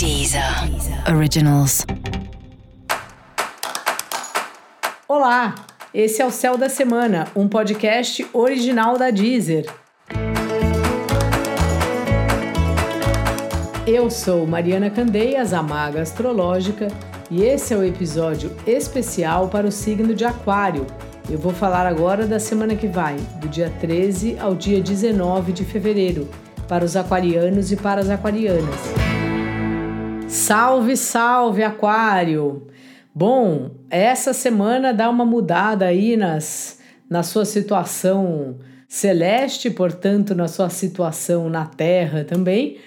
Deezer Originals. Olá, esse é o Céu da Semana, um podcast original da Deezer. Eu sou Mariana Candeias, a maga astrológica, e esse é o episódio especial para o signo de Aquário. Eu vou falar agora da semana que vai, do dia 13 ao dia 19 de fevereiro, para os aquarianos e para as aquarianas. Salve, salve, Aquário! Bom, essa semana dá uma mudada aí nas, na sua situação celeste, portanto, na sua situação na Terra também.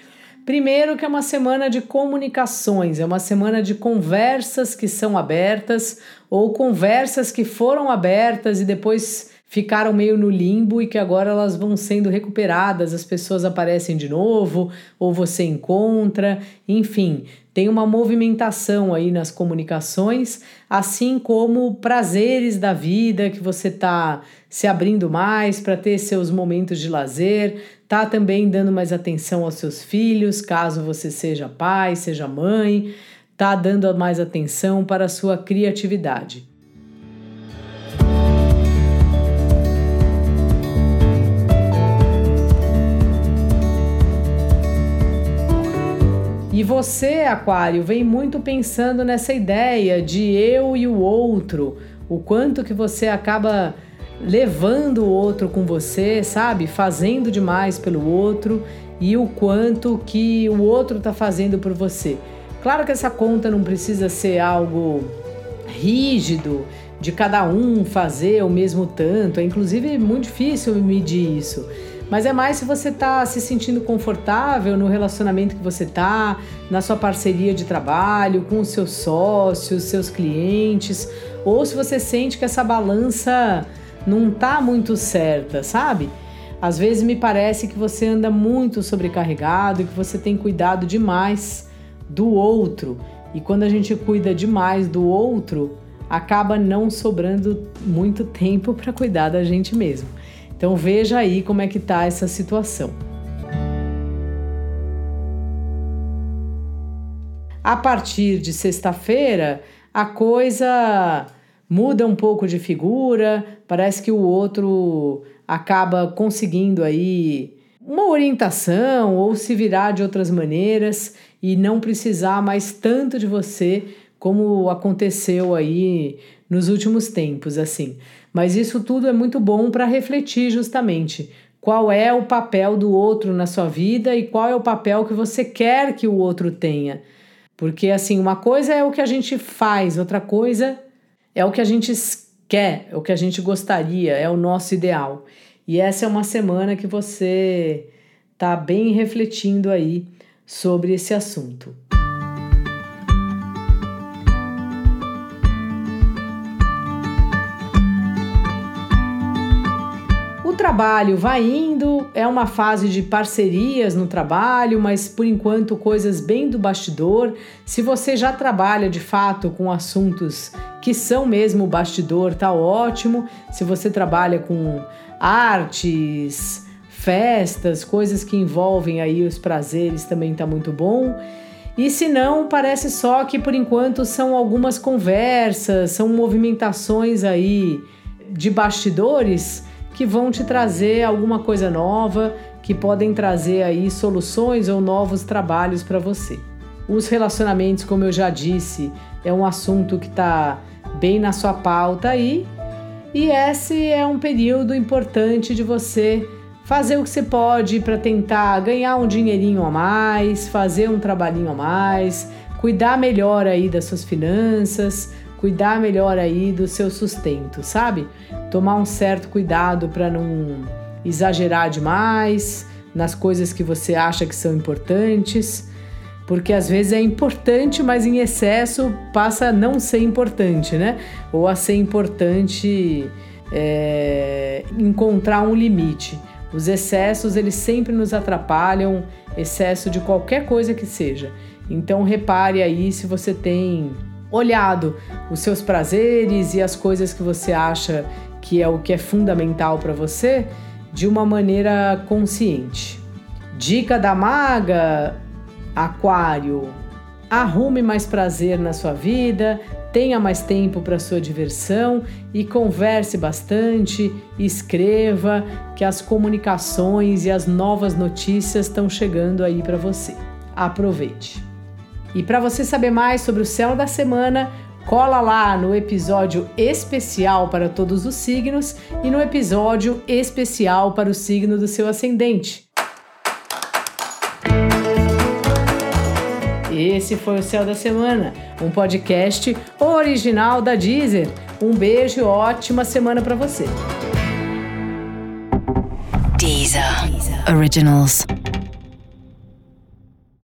Primeiro, que é uma semana de comunicações, é uma semana de conversas que são abertas ou conversas que foram abertas e depois ficaram meio no limbo e que agora elas vão sendo recuperadas, as pessoas aparecem de novo, ou você encontra, enfim, tem uma movimentação aí nas comunicações, assim como prazeres da vida que você está se abrindo mais para ter seus momentos de lazer, tá também dando mais atenção aos seus filhos, caso você seja pai, seja mãe, tá dando mais atenção para a sua criatividade. E você, Aquário, vem muito pensando nessa ideia de eu e o outro, o quanto que você acaba levando o outro com você, sabe? Fazendo demais pelo outro e o quanto que o outro está fazendo por você. Claro que essa conta não precisa ser algo rígido de cada um fazer o mesmo tanto, é inclusive muito difícil medir isso. Mas é mais se você está se sentindo confortável no relacionamento que você está, na sua parceria de trabalho, com os seus sócios, seus clientes, ou se você sente que essa balança não tá muito certa, sabe? Às vezes me parece que você anda muito sobrecarregado e que você tem cuidado demais do outro. E quando a gente cuida demais do outro, acaba não sobrando muito tempo para cuidar da gente mesmo. Então veja aí como é que tá essa situação. A partir de sexta-feira, a coisa muda um pouco de figura, parece que o outro acaba conseguindo aí uma orientação ou se virar de outras maneiras e não precisar mais tanto de você como aconteceu aí nos últimos tempos, assim. Mas isso tudo é muito bom para refletir justamente qual é o papel do outro na sua vida e qual é o papel que você quer que o outro tenha. Porque assim, uma coisa é o que a gente faz, outra coisa é o que a gente quer, é o que a gente gostaria, é o nosso ideal. E essa é uma semana que você tá bem refletindo aí sobre esse assunto. Trabalho vai indo, é uma fase de parcerias no trabalho, mas por enquanto coisas bem do bastidor. Se você já trabalha de fato com assuntos que são mesmo bastidor, tá ótimo. Se você trabalha com artes, festas, coisas que envolvem aí os prazeres, também tá muito bom. E se não, parece só que por enquanto são algumas conversas, são movimentações aí de bastidores que vão te trazer alguma coisa nova, que podem trazer aí soluções ou novos trabalhos para você. Os relacionamentos, como eu já disse, é um assunto que está bem na sua pauta aí, e esse é um período importante de você fazer o que você pode para tentar ganhar um dinheirinho a mais, fazer um trabalhinho a mais, cuidar melhor aí das suas finanças, cuidar melhor aí do seu sustento, sabe? Tomar um certo cuidado para não exagerar demais nas coisas que você acha que são importantes, porque às vezes é importante, mas em excesso passa a não ser importante, né? Ou a ser importante é, encontrar um limite. Os excessos eles sempre nos atrapalham, excesso de qualquer coisa que seja. Então repare aí se você tem olhado os seus prazeres e as coisas que você acha que é o que é fundamental para você de uma maneira consciente. Dica da maga, Aquário: arrume mais prazer na sua vida, tenha mais tempo para sua diversão e converse bastante, escreva, que as comunicações e as novas notícias estão chegando aí para você. Aproveite. E para você saber mais sobre o céu da semana, cola lá no episódio especial para todos os signos e no episódio especial para o signo do seu ascendente. Esse foi o Céu da Semana, um podcast original da Deezer. Um beijo e ótima semana para você. Deezer. Originals.